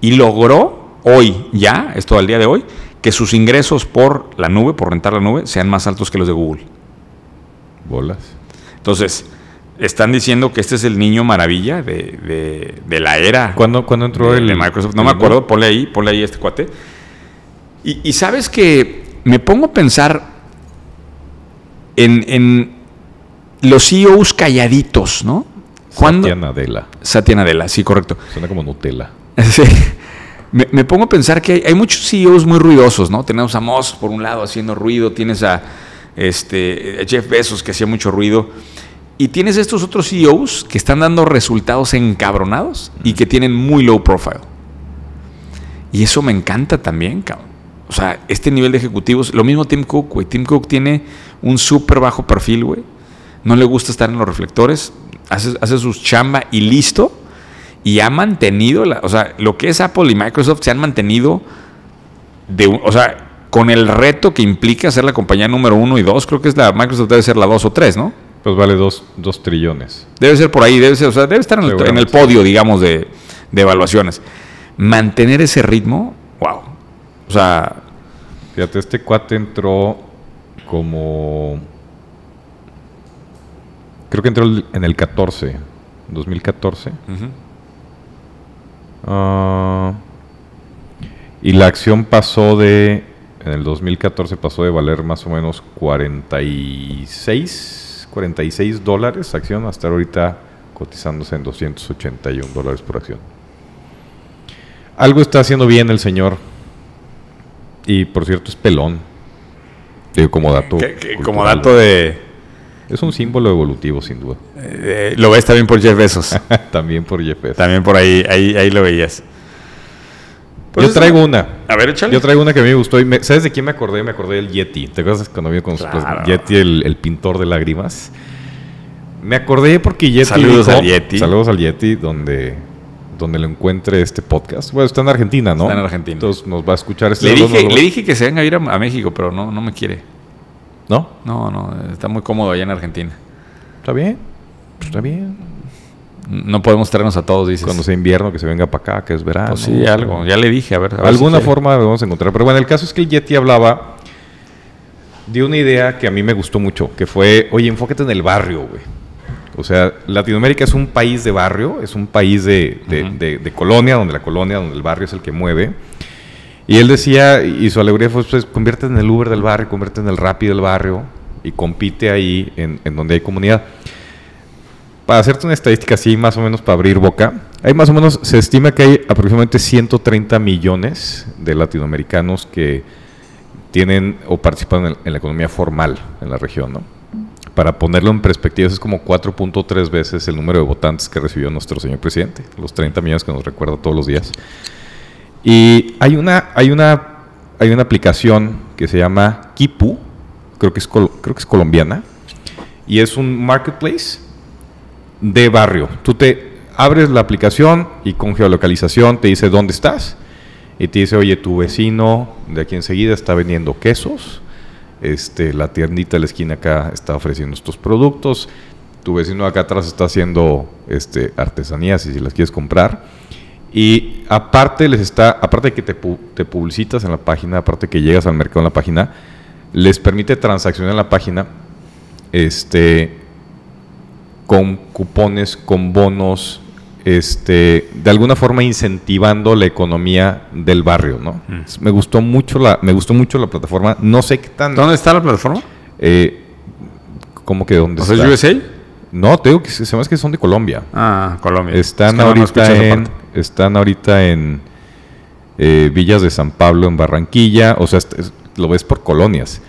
Y logró hoy ya, esto al día de hoy, que sus ingresos por la nube, por rentar la nube, sean más altos que los de Google. Bolas. Entonces, están diciendo que este es el niño maravilla de, de- de la era ¿Cuándo, cuándo entró de, el de Microsoft. No el me acuerdo, ponle ahí, ponle ahí este cuate. Y, y sabes que me pongo a pensar en, en los CEOs calladitos, ¿no? ¿Cuándo? Satya Nadella. Satya Nadella, sí, correcto. Suena como Nutella. Sí. Me, me pongo a pensar que hay, hay muchos CEOs muy ruidosos, ¿no? Tenemos a Musk por un lado haciendo ruido, tienes a este, a Jeff Bezos que hacía mucho ruido, y tienes estos otros CEOs que están dando resultados encabronados y que tienen muy low profile. Y eso me encanta también, cabrón. O sea, este nivel de ejecutivos, lo mismo Tim Cook, güey. Tim Cook tiene un súper bajo perfil, güey. No le gusta estar en los reflectores, hace, hace sus chamba y listo y ha mantenido, o sea, lo que es Apple y Microsoft se han mantenido de, o sea, con el reto que implica ser la compañía número uno y dos, creo que es la Microsoft debe ser la dos o tres, ¿no? Pues vale dos, dos trillones. Debe ser por ahí, debe ser, o sea, debe estar en el, en el Seguramente. podio, digamos, de, de evaluaciones. Mantener ese ritmo, wow. O sea, Fíjate, este cuate entró como... Creo que entró en el 14, 2014. Ah, y la acción pasó de... En el 2014 pasó de valer más o menos 46, 46 dólares acción hasta ahorita cotizándose en 281 dólares por acción. Algo está haciendo bien el señor. Y por cierto, es pelón. Digo, como dato. Como dato de... Es un símbolo evolutivo, sin duda. eh, lo ves también por Jeff Bezos. También por Jeff Bezos. también por ahí, ahí, ahí lo veías. Pues Yo traigo una. A ver, échale. Yo traigo una que a mí me gustó. Y me- ¿Sabes de quién me acordé? Me acordé del Yeti. ¿Te acuerdas cuando vino con nosotros? Claro. Yeti, el, el pintor de lágrimas. Me acordé porque Yeti. Saludos dijo- al Yeti. Saludos al Yeti, donde, donde lo encuentre este podcast. Bueno, está en Argentina, ¿no? Está en Argentina. Entonces nos va a escuchar este Le dije, le dije que se venga a ir a, a México, pero no, no me quiere. ¿No? No, no, está muy cómodo allá en Argentina. ¿Está bien? Pues está bien. No podemos traernos a todos, dices. Cuando sea invierno, que se venga para acá, que es verano. Pues sí, algo. Ya le dije, a ver. a ver Alguna si forma vamos a encontrar. Pero bueno, el caso es que el Yeti hablaba de una idea que a mí me gustó mucho, que fue, oye, enfócate en el barrio, güey. O sea, Latinoamérica es un país de barrio, es un país de, de- Ujú. de- de colonia, donde la colonia, donde el barrio es el que mueve. Y él decía, y su alegría fue, pues, convierte en el Uber del barrio, convierte en el Rappi del barrio y compite ahí en, en donde hay comunidad. Para hacerte una estadística así, más o menos para abrir boca, hay más o menos, se estima que hay aproximadamente 130 millones de latinoamericanos que tienen o participan en, la economía formal en la región, ¿no? Para ponerlo en perspectiva, es como 4.3 veces el número de votantes que recibió nuestro señor presidente, los 30 millones que nos recuerda todos los días. Y hay una, hay una, hay una aplicación que se llama Kipu, creo que es, creo que es colombiana, y es un marketplace de barrio. Tú te abres la aplicación y con geolocalización te dice dónde estás y te dice, oye, tu vecino de aquí enseguida está vendiendo quesos, este, la tiendita de la esquina acá está ofreciendo estos productos, tu vecino acá atrás está haciendo este, artesanías y si las quieres comprar. Y aparte les está, aparte de que te publicitas en la página, aparte que llegas al mercado en la página, les permite transaccionar en la página este, con cupones, con bonos, este, de alguna forma incentivando la economía del barrio, ¿no? Mm. Me gustó mucho la, me gustó mucho la plataforma. No sé qué tan, ¿Dónde está la plataforma? eh, ¿cómo que dónde ¿O sea, USA? No, te digo que se me hace que son de Colombia. Ah, Colombia. Están Es que no, no ahorita en, están ahorita en eh, Villas de San Pablo en Barranquilla, o sea, lo ves por colonias.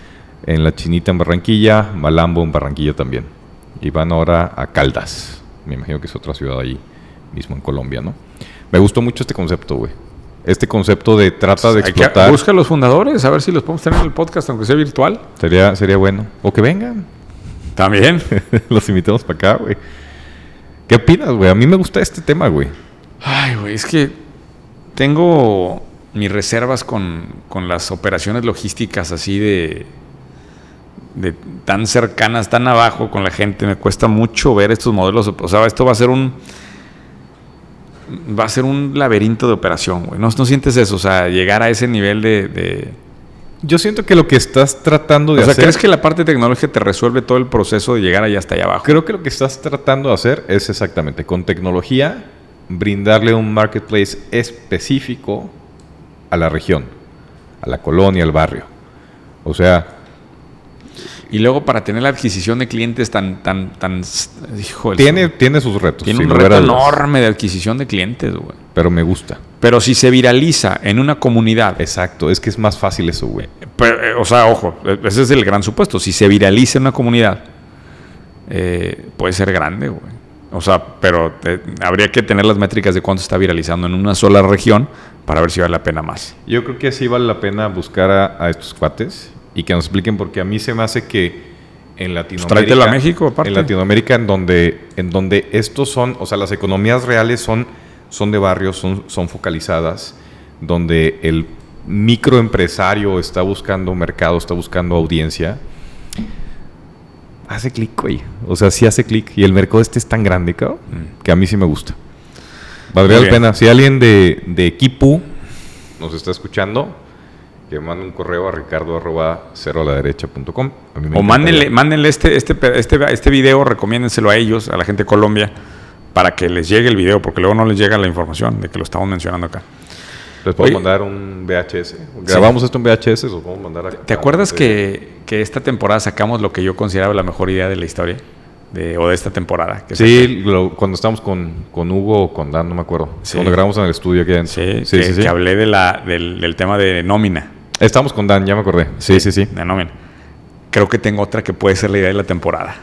En La Chinita en Barranquilla, Malambo en Barranquilla también. Y van ahora a Caldas. Me imagino que es otra ciudad ahí mismo en Colombia, ¿no? Me gustó mucho este concepto, güey. Este concepto de trata de que- explotar. busca a los fundadores, a ver si los podemos tener en el podcast, aunque sea virtual. Sería, sería bueno. O que vengan. También. Los invitamos para acá, güey. ¿Qué opinas, güey? A mí me gusta este tema, güey. Ay, güey, es que tengo mis reservas con, con las operaciones logísticas así de, de tan cercanas, tan abajo con la gente. Me cuesta mucho ver estos modelos. O sea, esto va a ser un va a ser un laberinto de operación, güey. ¿No, no sientes eso? O sea, llegar a ese nivel de... de- Yo siento que lo que estás tratando de O sea, hacer. ¿crees que la parte tecnológica te resuelve todo el proceso de llegar allá hasta allá abajo? Creo que lo que estás tratando de hacer es exactamente con tecnología brindarle un marketplace específico a la región, a la colonia, al barrio. O sea, Y luego para tener la adquisición de clientes tan... tan, tan tiene, tiene sus retos. Tiene un reto enorme de adquisición de clientes, güey. Pero me gusta. Pero si se viraliza en una comunidad, Exacto, es que es más fácil eso, güey. pero, eh, o sea, ojo, ese es el gran supuesto. Si se viraliza en una comunidad, eh, puede ser grande, güey. O sea, pero eh, habría que tener las métricas de cuánto está viralizando en una sola región para ver si vale la pena más. Yo creo que sí vale la pena buscar a, a estos cuates y que nos expliquen porque a mí se me hace que en Latinoamérica Pues a México, aparte. en Latinoamérica en donde en donde estos son, o sea, las economías reales son son de barrios, son son focalizadas donde el microempresario está buscando mercado, está buscando audiencia. Hace clic, güey. O sea, sí hace clic. Y el mercado este es tan grande, cabrón, Mm. que a mí sí me gusta. Valdría la pena. Si alguien de, de Kipu nos está escuchando, que mande un correo a ricardo arroba cero a la derecha punto com. A mí me O mándenle, mándenle este, este, este, este video, recomiéndenselo a ellos, a la gente de Colombia, para que les llegue el video, porque luego no les llega la información de que lo estamos mencionando acá. Les puedo Oye. mandar un VHS. Grabamos esto en VHS, los podemos mandar a- ¿Te acuerdas que, que esta temporada sacamos lo que yo consideraba la mejor idea de la historia? De, o de esta temporada. que Sí, lo- cuando estábamos con, con Hugo o con Dan, no me acuerdo. Sí. Cuando grabamos en el estudio aquí adentro. Sí, que, que hablé de la, del, del tema de nómina. Estamos con Dan, ya me acordé. Sí, sí, sí. De nómina. Creo que tengo otra que puede ser la idea de la temporada.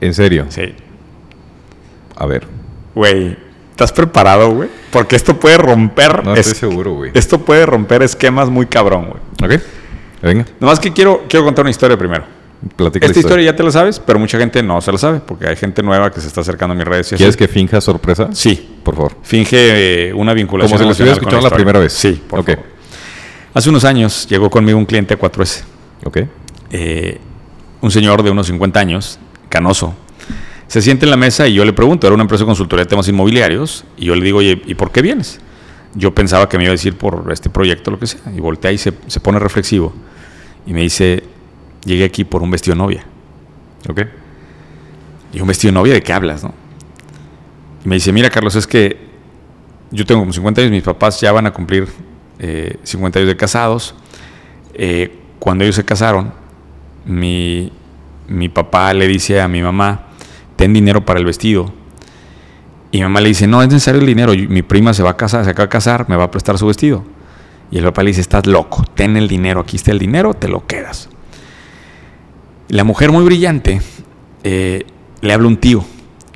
En serio. Sí. A ver. Güey, ¿estás preparado, güey? Porque esto puede romper. No es- estoy seguro, güey. Esto puede romper esquemas muy cabrón, güey. Ok. Venga, Nomás que quiero, quiero contar una historia primero. Platica Esta historia ya te la sabes, pero mucha gente no se la sabe, porque hay gente nueva que se está acercando a mis redes. ¿Quieres que finja sorpresa? Sí. Por favor. Finge eh, una vinculación. Como si lo estuviera emocional con escuchando la primera vez. Sí, por favor. Hace unos años llegó conmigo un cliente a 4S. Ok. eh, un señor de unos 50 años, canoso, se siente en la mesa y yo le pregunto, era una empresa de consultoría de temas inmobiliarios, y yo le digo, oye, ¿y por qué vienes? Yo pensaba que me iba a decir por este proyecto, lo que sea, y voltea y se, se pone reflexivo, y me dice, llegué aquí por un vestido novia. Ok. Y un vestido novia, ¿de qué hablas, no? Y me dice, mira, Carlos, es que yo tengo como 50 años, mis papás ya van a cumplir eh, 50 años de casados. Eh, cuando ellos se casaron, mi, mi papá le dice a mi mamá, ten dinero para el vestido. Y mi mamá le dice, no es necesario el dinero, mi prima se va a casar, se acaba de casar, me va a prestar su vestido. Y el papá le dice, estás loco, ten el dinero, aquí está el dinero, te lo quedas. La mujer muy brillante eh, le habla un tío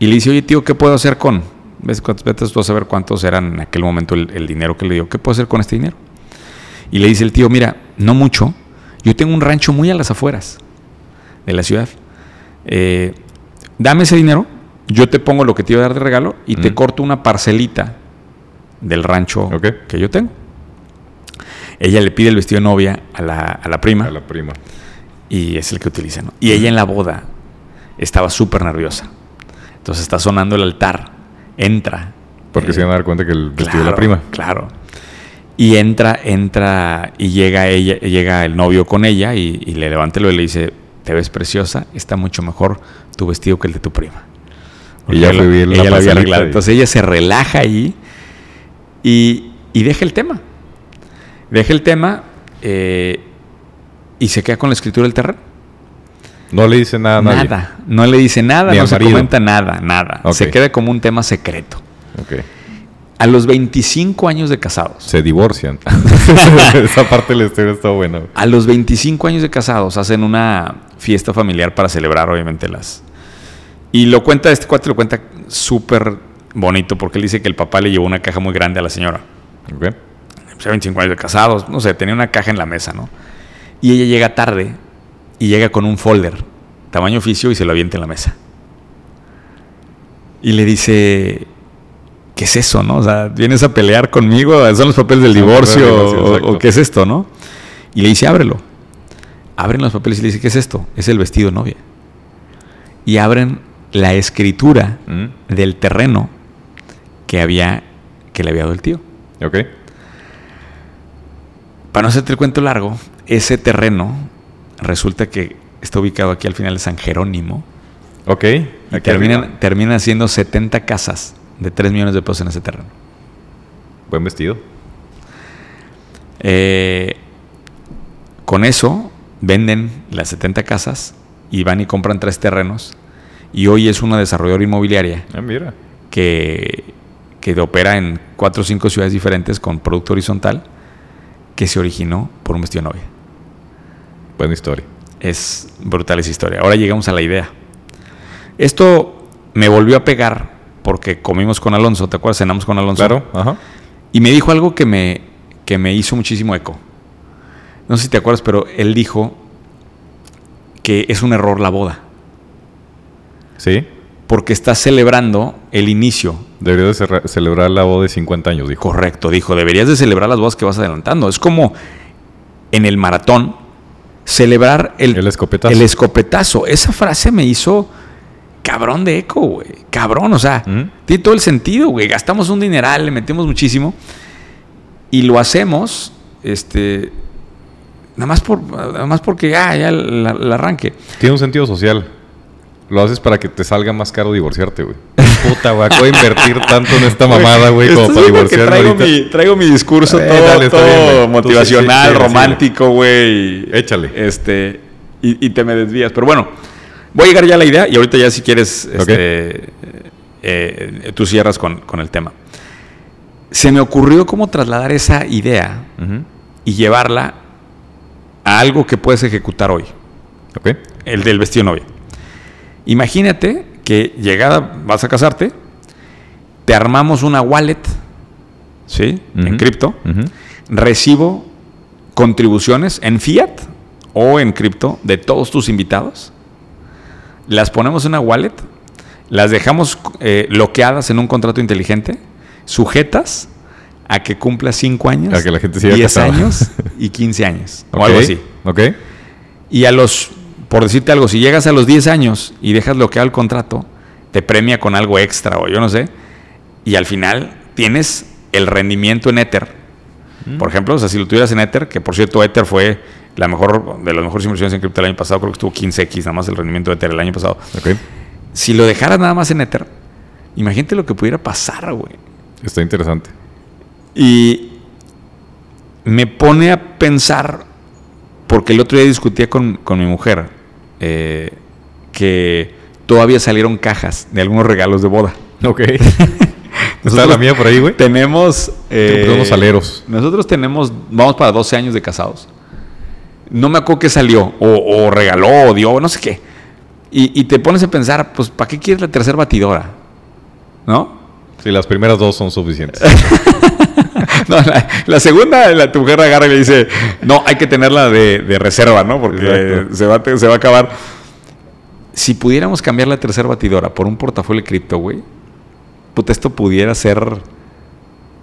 y le dice, oye tío, ¿qué puedo hacer con? ¿Ves cuántos? Vete tú a saber cuántos eran en aquel momento el, el dinero que le dio. ¿Qué puedo hacer con este dinero? Y le dice el tío, mira, no mucho. Yo tengo un rancho muy a las afueras de la ciudad. Eh, dame ese dinero, yo te pongo lo que te iba a dar de regalo y te corto una parcelita del rancho que yo tengo. Ella le pide el vestido de novia a la, a la prima A la prima. Y es el que utiliza, ¿no? Y ella en la boda estaba súper nerviosa. Entonces está sonando el altar, entra. Porque eh, se van a dar cuenta que el vestido de la prima. Claro. Y entra, entra y llega ella, llega el novio con ella y, y le levanta el y le dice, te ves preciosa, está mucho mejor tu vestido que el de tu prima. Porque Ella lo- bien la ella había arreglado. Entonces ella se relaja ahí y, y deja el tema. Deja el tema eh, y se queda con la escritura del terreno. No le dice nada a nadie. Nada. No le dice nada, Ni no se marido. comenta nada, nada. Se queda como un tema secreto. Ok. A los 25 años de casados. Se divorcian. Esa parte de la historia está buena. A los 25 años de casados hacen una fiesta familiar para celebrar, obviamente, las. Y lo cuenta, este cuate lo cuenta súper bonito porque él dice que el papá le llevó una caja muy grande a la señora. Ok. O sea, 25 años de casados, no sé, tenía una caja en la mesa, ¿no? Y ella llega tarde y llega con un folder, tamaño oficio, y se lo avienta en la mesa. Y le dice, ¿qué es eso, no? O sea, ¿vienes a pelear conmigo? ¿Son los papeles del divorcio? o- exacto. ¿O qué es esto, no? Y le dice, ábrelo. Abren los papeles y le dice, ¿qué es esto? Es el vestido de novia. Y abren la escritura Mm. del terreno que había, que le había dado el tío. Ok. Para no hacerte el cuento largo, ese terreno resulta que está ubicado aquí al final de San Jerónimo. Ok. Y terminan, siendo 70 casas de 3 millones de pesos en ese terreno. Buen vestido. Eh, con eso venden las 70 casas y van y compran tres terrenos. Y hoy es una desarrolladora inmobiliaria Ah, mira. que, que opera en cuatro o cinco ciudades diferentes con producto horizontal que se originó por un vestido de novia. Buena historia. Es brutal esa historia. Ahora llegamos a la idea. Esto me volvió a pegar porque comimos con Alonso, ¿te acuerdas? Cenamos con Alonso. Claro. Ajá. Y me dijo algo que me, que me hizo muchísimo eco. No sé si te acuerdas, pero él dijo que es un error la boda. Sí. Porque está celebrando el inicio. Debería de celebrar la boda de 50 años, dijo. Correcto, dijo. Deberías de celebrar las bodas que vas adelantando. Es como en el maratón celebrar el, El escopetazo. el escopetazo. Esa frase me hizo cabrón de eco, güey. Cabrón, o sea, ¿Mm? tiene todo el sentido, güey. Gastamos un dineral, le metemos muchísimo y lo hacemos, este, nada más por, nada más porque ah, ya el, el arranque. Tiene un sentido social. Lo haces para que te salga más caro divorciarte, güey. Puta, güey. Acabo de invertir tanto en esta mamada, güey, como para divorciarme traigo ahorita. mi, traigo mi discurso Eh, todo, dale, bien, motivacional, sí, sí, romántico, güey. Échale. Este, y, y te me desvías. Pero bueno, Voy a llegar ya a la idea y ahorita ya si quieres, este, eh, tú cierras con, con, el tema. Se me ocurrió cómo trasladar esa idea y llevarla a algo que puedes ejecutar hoy. Okay. El del vestido novia. Imagínate que llegada, vas a casarte, te armamos una wallet, ¿sí? En cripto. Recibo contribuciones en fiat o en cripto de todos tus invitados. Las ponemos en una wallet, las dejamos eh, bloqueadas en un contrato inteligente, sujetas a que cumpla 5 años, a que la gente 10 años y 15 años, o algo así. Ok. Y a los, por decirte algo, si llegas a los 10 años y dejas bloqueado el contrato, te premia con algo extra o yo no sé, y al final tienes el rendimiento en Ether. Mm. Por ejemplo, o sea, si lo tuvieras en Ether, que por cierto Ether fue la mejor de las mejores inversiones en cripto el año pasado, creo que estuvo 15x nada más el rendimiento de Ether el año pasado. Okay. Si lo dejaras nada más en Ether, imagínate lo que pudiera pasar, güey. Está interesante. Y me pone a pensar, porque el otro día discutía con, mi mujer, eh, que todavía salieron cajas de algunos regalos de boda. Ok. ¿Está la mía por ahí, güey? Tenemos... Eh, unos aleros. Nosotros tenemos, vamos para 12 años de casados. No me acuerdo qué salió, o, regaló, o dio, no sé qué. Y, y te pones a pensar, pues, ¿para qué quieres la tercera batidora? ¿No? Sí, las primeras dos son suficientes. no, la, segunda, la, tu mujer agarra y le dice, no, hay que tenerla de, de reserva, ¿no? Porque se va, se va a acabar. Si pudiéramos cambiar la tercera batidora por un portafolio de cripto, güey, puta, esto pudiera ser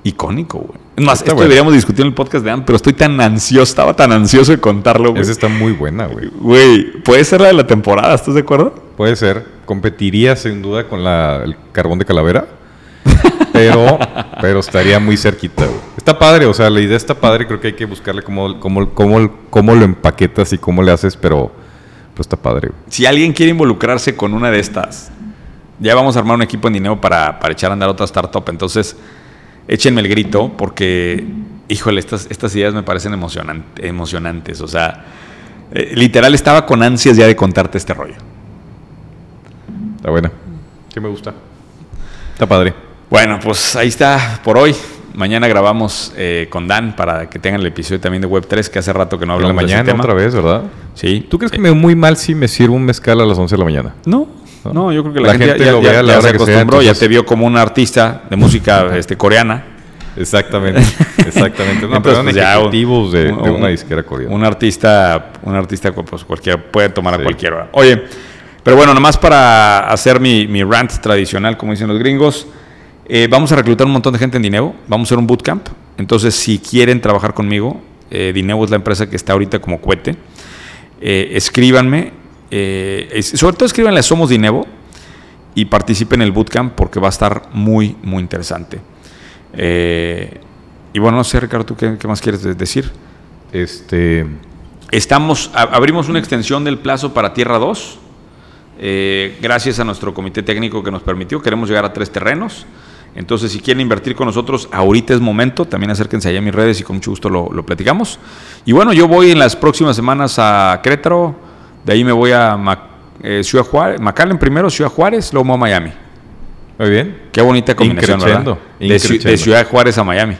icónico, güey. Es más, esto deberíamos discutir en el podcast de Ann, pero estoy tan ansioso, estaba tan ansioso de contarlo, güey. Esa está muy buena, güey. Güey, puede ser la de la temporada, ¿estás de acuerdo? Puede ser. Competiría sin duda con la, el carbón de calavera. Pero, pero estaría muy cerquita, güey. Está padre, o sea, la idea está padre. Creo que hay que buscarle cómo, cómo, cómo, cómo lo empaquetas y cómo le haces, pero, pero está padre, güey. Si alguien quiere involucrarse con una de estas, ya vamos a armar un equipo en dinero para, para echar a andar otra startup. Entonces, échenme el grito porque, híjole, estas, estas ideas me parecen emocionantes. O sea, eh, literal estaba con ansias ya de contarte este rollo. Está buena. ¿Qué me gusta? Está padre. Bueno, pues ahí está por hoy. Mañana grabamos eh, con Dan para que tengan el episodio también de Web3, que hace rato que no hablamos de mañana ese tema. otra vez, ¿verdad? Sí. ¿Tú crees que me veo muy mal si me sirvo un mezcal a las 11 de la mañana? No, no, yo creo que la, gente, ya, se acostumbró, ya te vio como un artista de música este, coreana. Exactamente, exactamente. No, pero pues, ejecutivos de, de, una disquera coreana. Un artista, un artista pues cualquiera puede tomar a cualquiera. Oye, pero bueno, nomás para hacer mi, mi rant tradicional, como dicen los gringos. Eh, vamos a reclutar un montón de gente en Dineo. Vamos a hacer un bootcamp. Entonces, si quieren trabajar conmigo, eh, Dineo es la empresa que está ahorita como cohete. Eh, escríbanme. sobre todo escríbanle a Somos Dinero y participen en el bootcamp porque va a estar muy, muy interesante. y bueno, no sé, Ricardo, ¿tú qué, más quieres decir? Este. Estamos, abrimos una extensión del plazo para Tierra 2. gracias a nuestro comité técnico que nos permitió. Queremos llegar a tres terrenos. Entonces, si quieren invertir con nosotros, ahorita es momento. También acérquense allá a mis redes y con mucho gusto lo, platicamos. Y bueno, yo voy en las próximas semanas a Querétaro. De ahí me voy a eh, Ciudad Juárez, McAllen primero, Ciudad Juárez, luego a Miami. Muy bien. Qué bonita combinación, ¿verdad? De, de, Ciudad Juárez a Miami.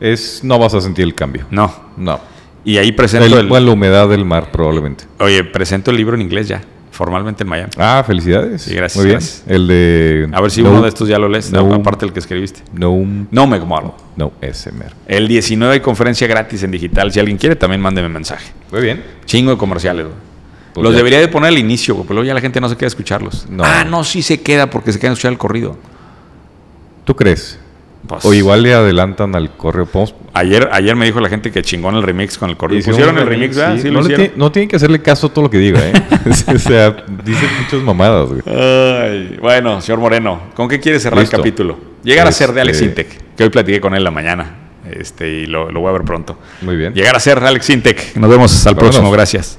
Es, no vas a sentir el cambio. No. No. Y ahí presento el, la humedad del mar, probablemente. Oye, presento el libro en inglés ya formalmente en Miami. Ah, felicidades. Sí, gracias. Muy bien. El de. A ver si uno de estos ya lo lees, aparte del que escribiste. No. No me Model. No, SMR. El 19 hay conferencia gratis en digital. Si alguien quiere, también mándeme mensaje. Muy bien. Chingo de comerciales, pues Los debería de poner al inicio, porque luego ya la gente no se queda a escucharlos. Ah, no, sí se queda porque se queda a escuchar el corrido. ¿Tú crees? Pues o igual le adelantan al correo. Ayer, ayer me dijo la gente que chingón el remix con el correo. ¿Pusieron el remix? no, tienen que hacerle caso a todo lo que diga, ¿eh? o sea, dicen muchas mamadas, güey. bueno, señor Moreno, ¿con qué quiere cerrar el capítulo? Llegar a ser de Alex este Intec, que hoy platiqué con él la mañana. Este, y lo, voy a ver pronto. Muy bien. Llegar a ser Alex Intec. Nos vemos hasta el próximo. Gracias.